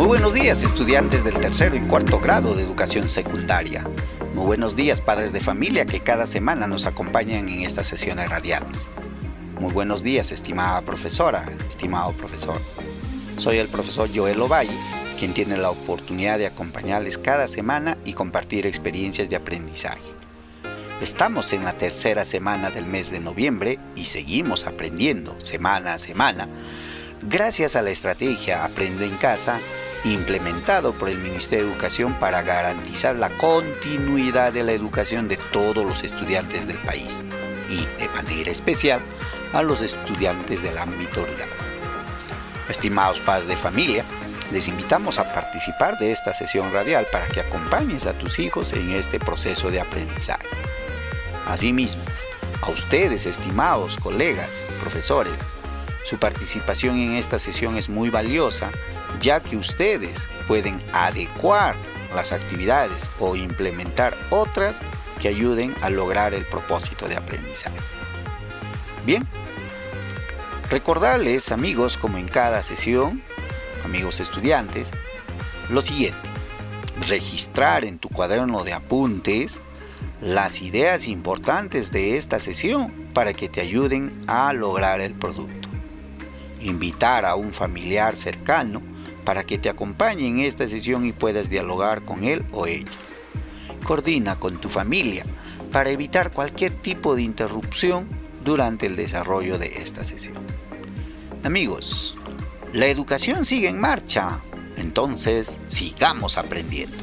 Muy buenos días estudiantes del tercero y cuarto grado de educación secundaria. Muy buenos días padres de familia que cada semana nos acompañan en estas sesiones radiales. Muy buenos días estimada profesora, estimado profesor. Soy el profesor Joel Ovalle, quien tiene la oportunidad de acompañarles cada semana y compartir experiencias de aprendizaje. Estamos en la tercera semana del mes de noviembre y seguimos aprendiendo semana a semana gracias a la estrategia Aprende en Casa implementado por el Ministerio de Educación para garantizar la continuidad de la educación de todos los estudiantes del país y de manera especial a los estudiantes del ámbito rural. Estimados padres de familia, les invitamos a participar de esta sesión radial para que acompañes a tus hijos en este proceso de aprendizaje. Asimismo, a ustedes, estimados colegas, profesores, su participación en esta sesión es muy valiosa, ya que ustedes pueden adecuar las actividades o implementar otras que ayuden a lograr el propósito de aprendizaje. Bien, recordarles amigos, como en cada sesión, amigos estudiantes, lo siguiente, registrar en tu cuaderno de apuntes las ideas importantes de esta sesión para que te ayuden a lograr el producto invitar a un familiar cercano para que te acompañe en esta sesión y puedas dialogar con él o ella. Coordina con tu familia para evitar cualquier tipo de interrupción durante el desarrollo de esta sesión. Amigos, la educación sigue en marcha, entonces sigamos aprendiendo.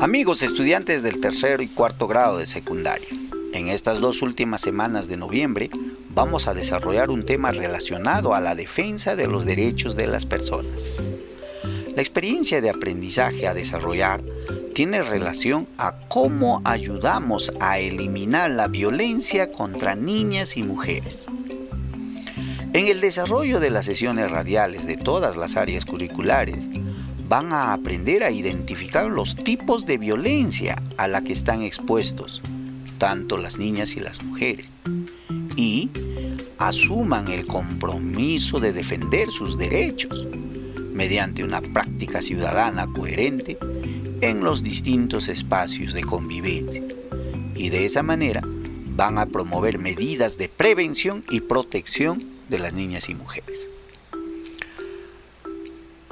Amigos estudiantes del tercero y cuarto grado de secundaria, en estas dos últimas semanas de noviembre vamos a desarrollar un tema relacionado a la defensa de los derechos de las personas. La experiencia de aprendizaje a desarrollar tiene relación a cómo ayudamos a eliminar la violencia contra niñas y mujeres. En el desarrollo de las sesiones radiales de todas las áreas curriculares, van a aprender a identificar los tipos de violencia a la que están expuestos, tanto las niñas y las mujeres, y asuman el compromiso de defender sus derechos mediante una práctica ciudadana coherente en los distintos espacios de convivencia. Y de esa manera van a promover medidas de prevención y protección de las niñas y mujeres.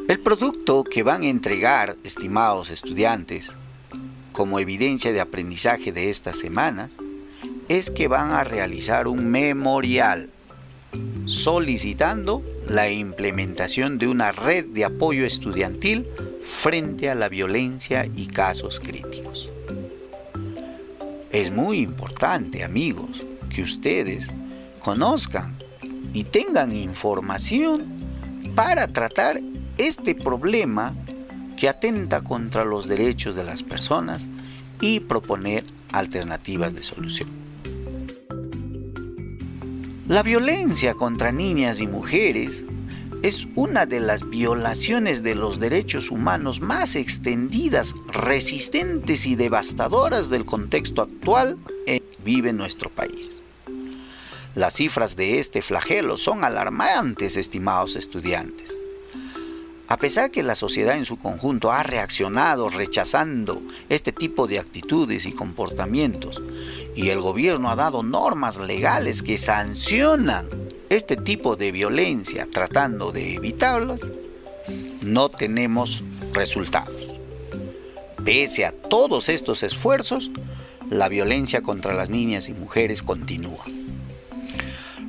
El producto que van a entregar, estimados estudiantes, como evidencia de aprendizaje de estas semanas, es que van a realizar un memorial solicitando la implementación de una red de apoyo estudiantil frente a la violencia y casos críticos. Es muy importante, amigos, que ustedes conozcan y tengan información para tratar este problema que atenta contra los derechos de las personas y proponer alternativas de solución. La violencia contra niñas y mujeres es una de las violaciones de los derechos humanos más extendidas, resistentes y devastadoras del contexto actual en que vive nuestro país. Las cifras de este flagelo son alarmantes, estimados estudiantes. A pesar que la sociedad en su conjunto ha reaccionado rechazando este tipo de actitudes y comportamientos, y el gobierno ha dado normas legales que sancionan este tipo de violencia tratando de evitarlas, no tenemos resultados. Pese a todos estos esfuerzos, la violencia contra las niñas y mujeres continúa.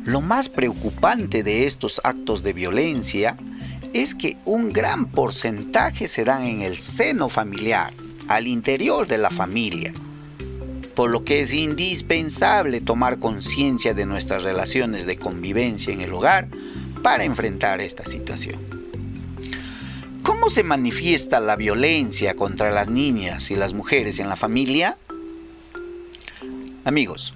Lo más preocupante de estos actos de violencia es que un gran porcentaje se dan en el seno familiar, al interior de la familia, por lo que es indispensable tomar conciencia de nuestras relaciones de convivencia en el hogar para enfrentar esta situación. ¿Cómo se manifiesta la violencia contra las niñas y las mujeres en la familia? Amigos,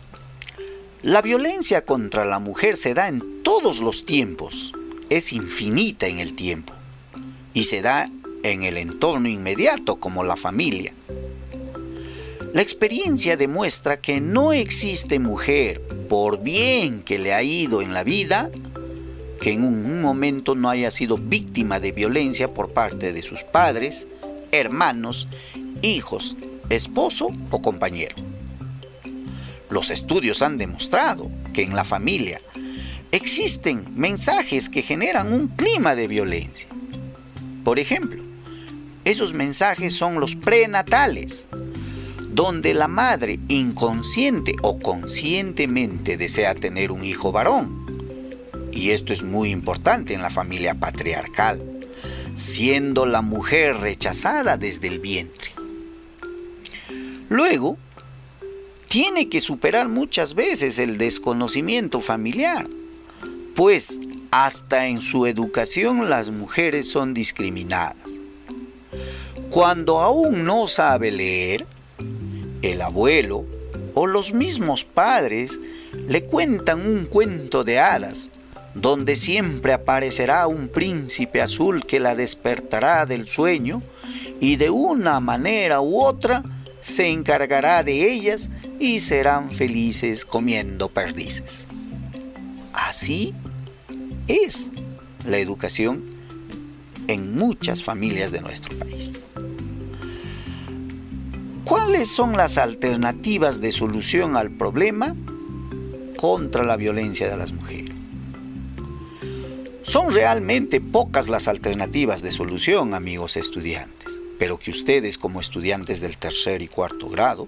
la violencia contra la mujer se da en todos los tiempos, es infinita en el tiempo y se da en el entorno inmediato como la familia. La experiencia demuestra que no existe mujer, por bien que le ha ido en la vida, que en un momento no haya sido víctima de violencia por parte de sus padres, hermanos, hijos, esposo o compañero. Los estudios han demostrado que en la familia existen mensajes que generan un clima de violencia. Por ejemplo, esos mensajes son los prenatales, donde la madre inconsciente o conscientemente desea tener un hijo varón. Y esto es muy importante en la familia patriarcal, siendo la mujer rechazada desde el vientre. Luego, tiene que superar muchas veces el desconocimiento familiar pues hasta en su educación las mujeres son discriminadas. Cuando aún no sabe leer, el abuelo o los mismos padres le cuentan un cuento de hadas, donde siempre aparecerá un príncipe azul que la despertará del sueño y de una manera u otra se encargará de ellas y serán felices comiendo perdices. Así es la educación en muchas familias de nuestro país. ¿Cuáles son las alternativas de solución al problema contra la violencia de las mujeres? Son realmente pocas las alternativas de solución, amigos estudiantes, pero que ustedes como estudiantes del tercer y cuarto grado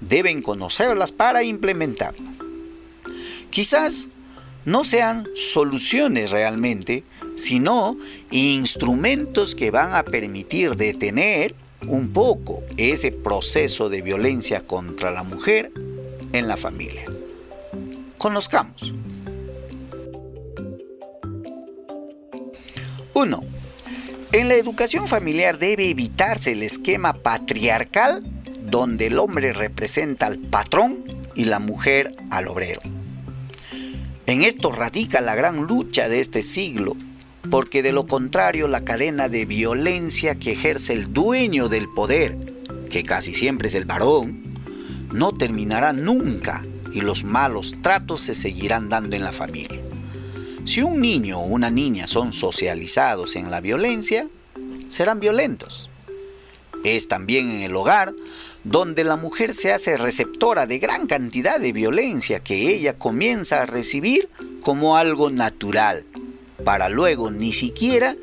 deben conocerlas para implementarlas. Quizás no sean soluciones realmente, sino instrumentos que van a permitir detener un poco ese proceso de violencia contra la mujer en la familia. Conozcamos. 1. En la educación familiar debe evitarse el esquema patriarcal donde el hombre representa al patrón y la mujer al obrero. En esto radica la gran lucha de este siglo, porque de lo contrario la cadena de violencia que ejerce el dueño del poder, que casi siempre es el varón, no terminará nunca y los malos tratos se seguirán dando en la familia. Si un niño o una niña son socializados en la violencia, serán violentos. Es también en el hogar donde la mujer se hace receptora de gran cantidad de violencia que ella comienza a recibir como algo natural, para luego ni siquiera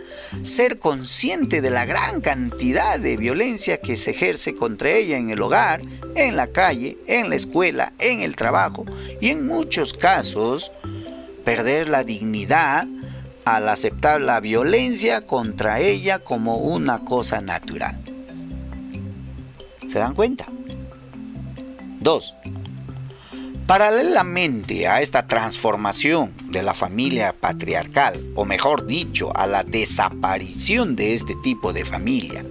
ser consciente de la gran cantidad de violencia que se ejerce contra ella en el hogar, en la calle, en la escuela, en el trabajo y en muchos casos perder la dignidad al aceptar la violencia contra ella como una cosa natural. ¿Se dan cuenta? 2. Paralelamente a esta transformación de la familia patriarcal, o mejor dicho, a la desaparición de este tipo de familia,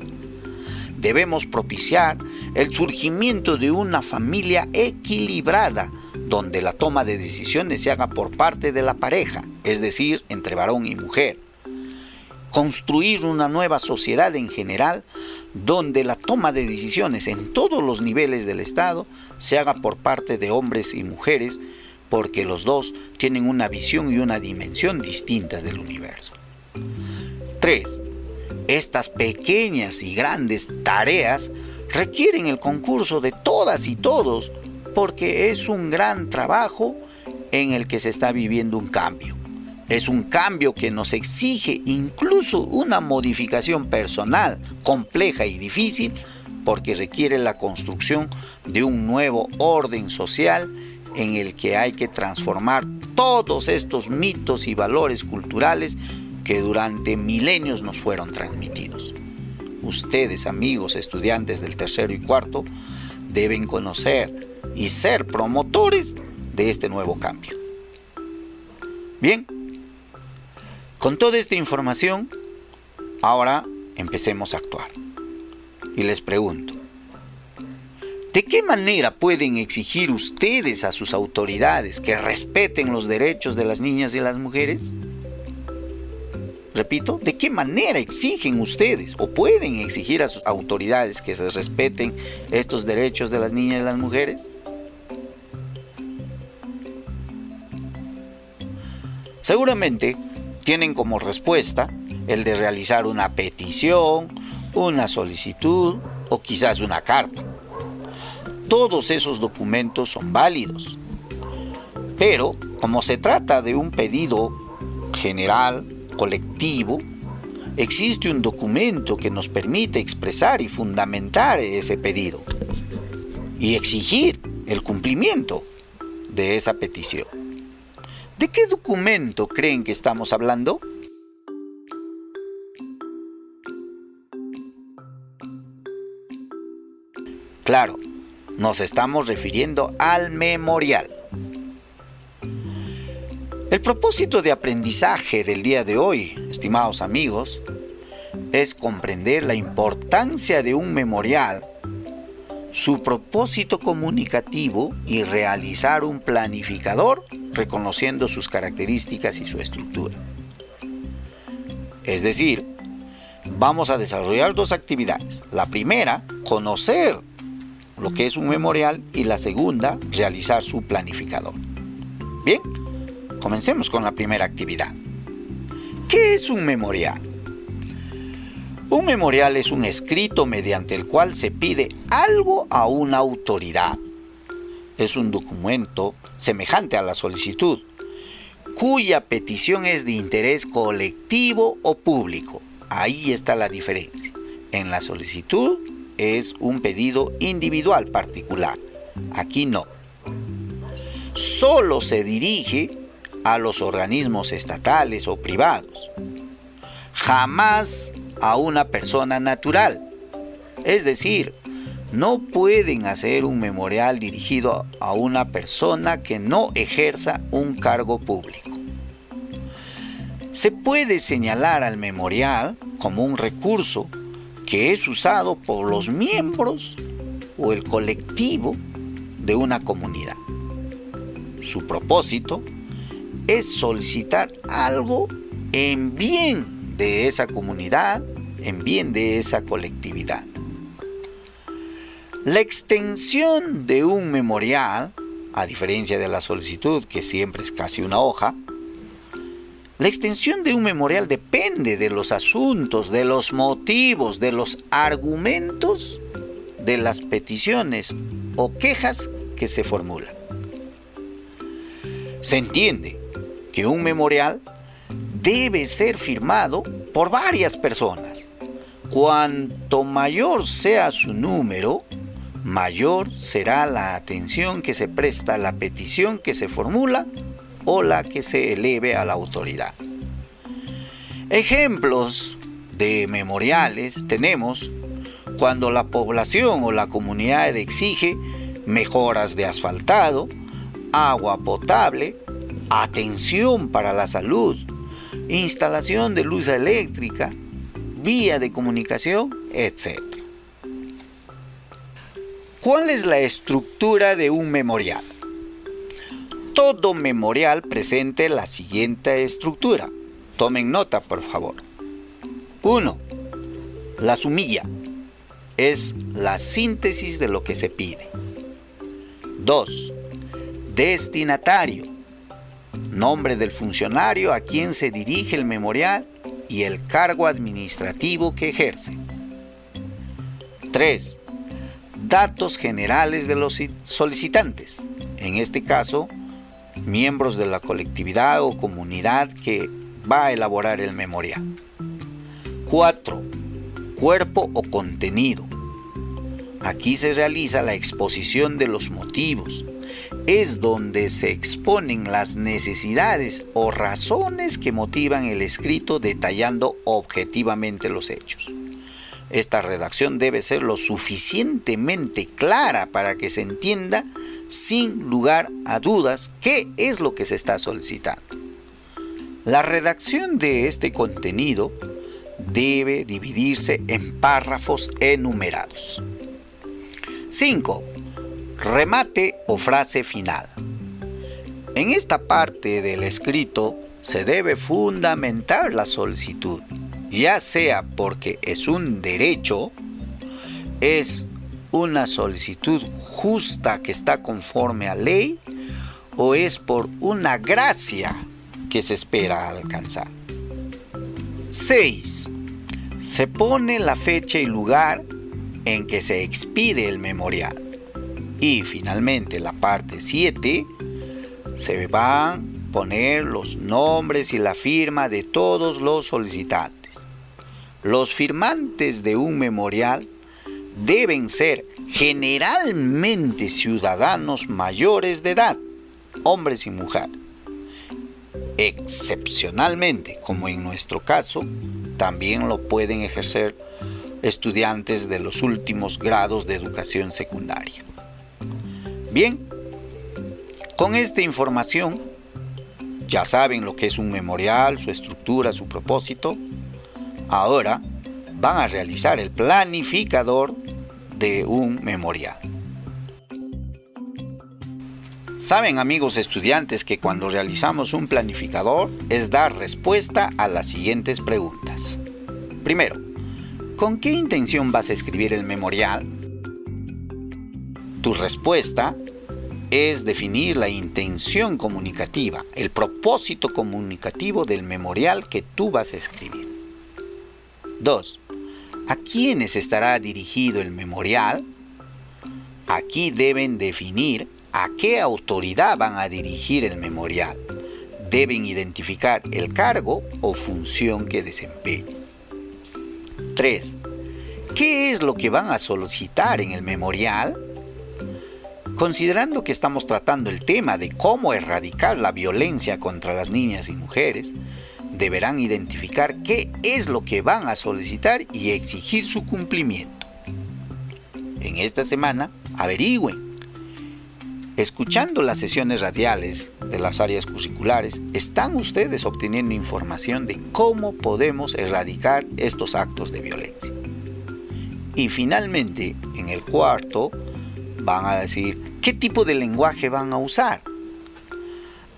debemos propiciar el surgimiento de una familia equilibrada, donde la toma de decisiones se haga por parte de la pareja, es decir, entre varón y mujer, construir una nueva sociedad en general donde la toma de decisiones en todos los niveles del Estado se haga por parte de hombres y mujeres porque los dos tienen una visión y una dimensión distintas del universo. 3. Estas pequeñas y grandes tareas requieren el concurso de todas y todos porque es un gran trabajo en el que se está viviendo un cambio. Es un cambio que nos exige incluso una modificación personal compleja y difícil porque requiere la construcción de un nuevo orden social en el que hay que transformar todos estos mitos y valores culturales que durante milenios nos fueron transmitidos. Ustedes, amigos estudiantes del tercero y cuarto, deben conocer y ser promotores de este nuevo cambio. Bien, con toda esta información, ahora empecemos a actuar. Y les pregunto, ¿de qué manera pueden exigir ustedes a sus autoridades que respeten los derechos de las niñas y las mujeres? Repito, ¿de qué manera exigen ustedes o pueden exigir a sus autoridades que se respeten estos derechos de las niñas y las mujeres? Seguramente tienen como respuesta el de realizar una petición, una solicitud o quizás una carta. Todos esos documentos son válidos. Pero como se trata de un pedido general, colectivo, existe un documento que nos permite expresar y fundamentar ese pedido y exigir el cumplimiento de esa petición. ¿De qué documento creen que estamos hablando? Claro, nos estamos refiriendo al memorial. El propósito de aprendizaje del día de hoy, estimados amigos, es comprender la importancia de un memorial, su propósito comunicativo y realizar un planificador reconociendo sus características y su estructura. Es decir, vamos a desarrollar dos actividades. La primera, conocer lo que es un memorial y la segunda, realizar su planificador. Bien, comencemos con la primera actividad. ¿Qué es un memorial? Un memorial es un escrito mediante el cual se pide algo a una autoridad. Es un documento semejante a la solicitud, cuya petición es de interés colectivo o público. Ahí está la diferencia. En la solicitud es un pedido individual particular. Aquí no. Solo se dirige a los organismos estatales o privados. Jamás a una persona natural. Es decir, no pueden hacer un memorial dirigido a una persona que no ejerza un cargo público. Se puede señalar al memorial como un recurso que es usado por los miembros o el colectivo de una comunidad. Su propósito es solicitar algo en bien de esa comunidad, en bien de esa colectividad. La extensión de un memorial, a diferencia de la solicitud, que siempre es casi una hoja, la extensión de un memorial depende de los asuntos, de los motivos, de los argumentos de las peticiones o quejas que se formulan. Se entiende que un memorial debe ser firmado por varias personas. Cuanto mayor sea su número, mayor será la atención que se presta a la petición que se formula o la que se eleve a la autoridad. Ejemplos de memoriales tenemos cuando la población o la comunidad exige mejoras de asfaltado, agua potable, atención para la salud, instalación de luz eléctrica, vía de comunicación, etc. ¿Cuál es la estructura de un memorial? todo memorial presente la siguiente estructura. Tomen nota, por favor. 1. La sumilla es la síntesis de lo que se pide. 2. Destinatario. Nombre del funcionario a quien se dirige el memorial y el cargo administrativo que ejerce. 3. Datos generales de los solicitantes. En este caso, miembros de la colectividad o comunidad que va a elaborar el memorial. 4. Cuerpo o contenido. Aquí se realiza la exposición de los motivos. Es donde se exponen las necesidades o razones que motivan el escrito detallando objetivamente los hechos. Esta redacción debe ser lo suficientemente clara para que se entienda sin lugar a dudas qué es lo que se está solicitando. La redacción de este contenido debe dividirse en párrafos enumerados. 5. Remate o frase final. En esta parte del escrito se debe fundamentar la solicitud ya sea porque es un derecho, es una solicitud justa que está conforme a ley o es por una gracia que se espera alcanzar. 6. Se pone la fecha y lugar en que se expide el memorial. Y finalmente la parte 7 se van a poner los nombres y la firma de todos los solicitantes. Los firmantes de un memorial deben ser generalmente ciudadanos mayores de edad, hombres y mujeres. Excepcionalmente, como en nuestro caso, también lo pueden ejercer estudiantes de los últimos grados de educación secundaria. Bien, con esta información ya saben lo que es un memorial, su estructura, su propósito, ahora van a realizar el planificador de un memorial. Saben amigos estudiantes que cuando realizamos un planificador es dar respuesta a las siguientes preguntas. Primero, ¿con qué intención vas a escribir el memorial? Tu respuesta es definir la intención comunicativa, el propósito comunicativo del memorial que tú vas a escribir. 2. ¿A quiénes estará dirigido el memorial? Aquí deben definir a qué autoridad van a dirigir el memorial. Deben identificar el cargo o función que desempeña. 3. ¿Qué es lo que van a solicitar en el memorial? Considerando que estamos tratando el tema de cómo erradicar la violencia contra las niñas y mujeres, deberán identificar qué es lo que van a solicitar y exigir su cumplimiento. En esta semana, averigüen. Escuchando las sesiones radiales de las áreas curriculares, están ustedes obteniendo información de cómo podemos erradicar estos actos de violencia. Y finalmente, en el cuarto, van a decir qué tipo de lenguaje van a usar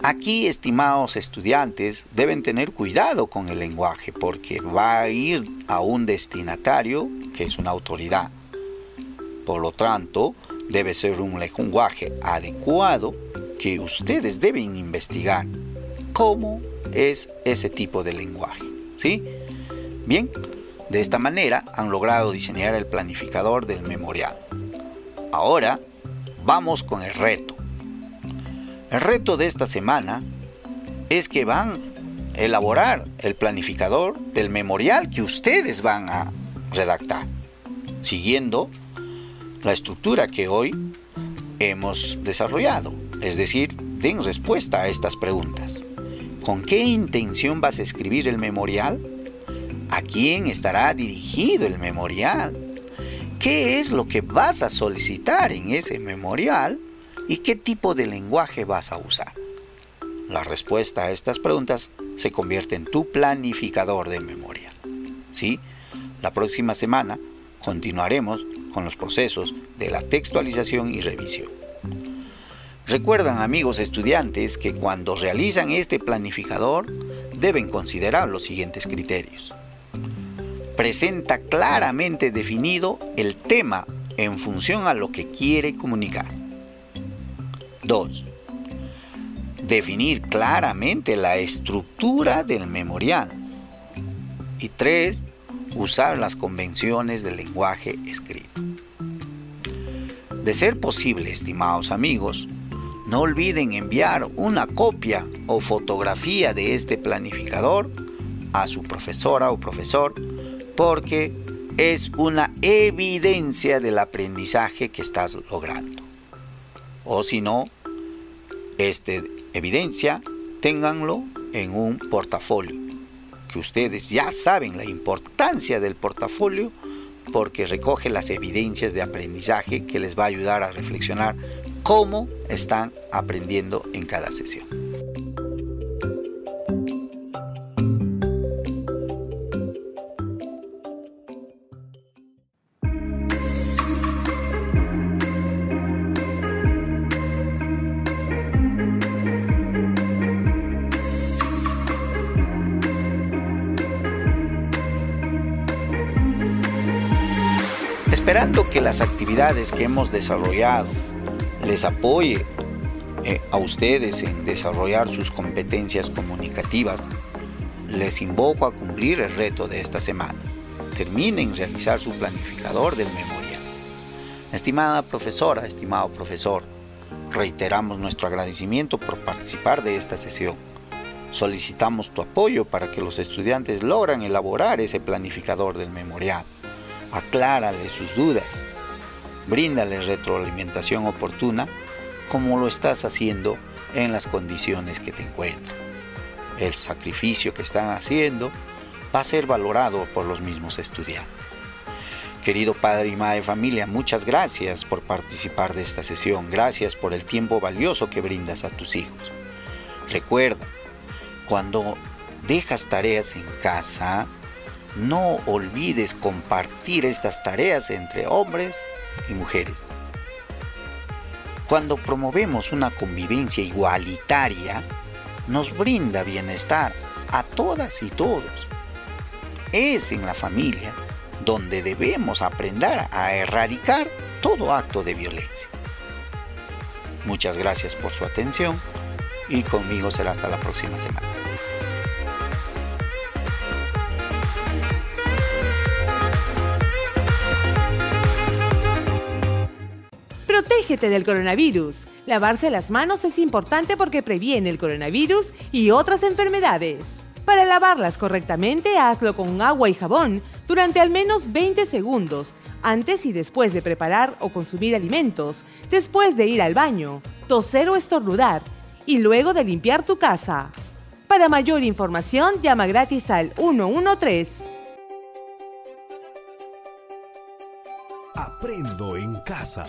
Aquí, estimados estudiantes, deben tener cuidado con el lenguaje porque va a ir a un destinatario que es una autoridad. Por lo tanto, debe ser un lenguaje adecuado que ustedes deben investigar cómo es ese tipo de lenguaje. ¿Sí? Bien, de esta manera han logrado diseñar el planificador del memorial. Ahora vamos con el reto. El reto de esta semana es que van a elaborar el planificador del memorial que ustedes van a redactar, siguiendo la estructura que hoy hemos desarrollado. Es decir, den respuesta a estas preguntas. ¿Con qué intención vas a escribir el memorial? ¿A quién estará dirigido el memorial? ¿Qué es lo que vas a solicitar en ese memorial? ¿Y qué tipo de lenguaje vas a usar? La respuesta a estas preguntas se convierte en tu planificador de memoria. ¿Sí? La próxima semana continuaremos con los procesos de la textualización y revisión. Recuerdan amigos estudiantes que cuando realizan este planificador deben considerar los siguientes criterios. Presenta claramente definido el tema en función a lo que quiere comunicar. 2. Definir claramente la estructura del memorial. Y 3. Usar las convenciones del lenguaje escrito. De ser posible, estimados amigos, no olviden enviar una copia o fotografía de este planificador a su profesora o profesor porque es una evidencia del aprendizaje que estás logrando. O si no, esta evidencia, ténganlo en un portafolio, que ustedes ya saben la importancia del portafolio porque recoge las evidencias de aprendizaje que les va a ayudar a reflexionar cómo están aprendiendo en cada sesión. Que hemos desarrollado les apoye eh, a ustedes en desarrollar sus competencias comunicativas, les invoco a cumplir el reto de esta semana. Terminen realizar su planificador del memorial. Estimada profesora, estimado profesor, reiteramos nuestro agradecimiento por participar de esta sesión. Solicitamos tu apoyo para que los estudiantes logran elaborar ese planificador del memorial aclárale sus dudas, bríndale retroalimentación oportuna como lo estás haciendo en las condiciones que te encuentras. El sacrificio que están haciendo va a ser valorado por los mismos estudiantes. Querido padre y madre familia, muchas gracias por participar de esta sesión. Gracias por el tiempo valioso que brindas a tus hijos. Recuerda, cuando dejas tareas en casa, no olvides compartir estas tareas entre hombres y mujeres. Cuando promovemos una convivencia igualitaria, nos brinda bienestar a todas y todos. Es en la familia donde debemos aprender a erradicar todo acto de violencia. Muchas gracias por su atención y conmigo será hasta la próxima semana. Protégete del coronavirus. Lavarse las manos es importante porque previene el coronavirus y otras enfermedades. Para lavarlas correctamente, hazlo con agua y jabón durante al menos 20 segundos, antes y después de preparar o consumir alimentos, después de ir al baño, toser o estornudar, y luego de limpiar tu casa. Para mayor información, llama gratis al 113. Aprendo en casa.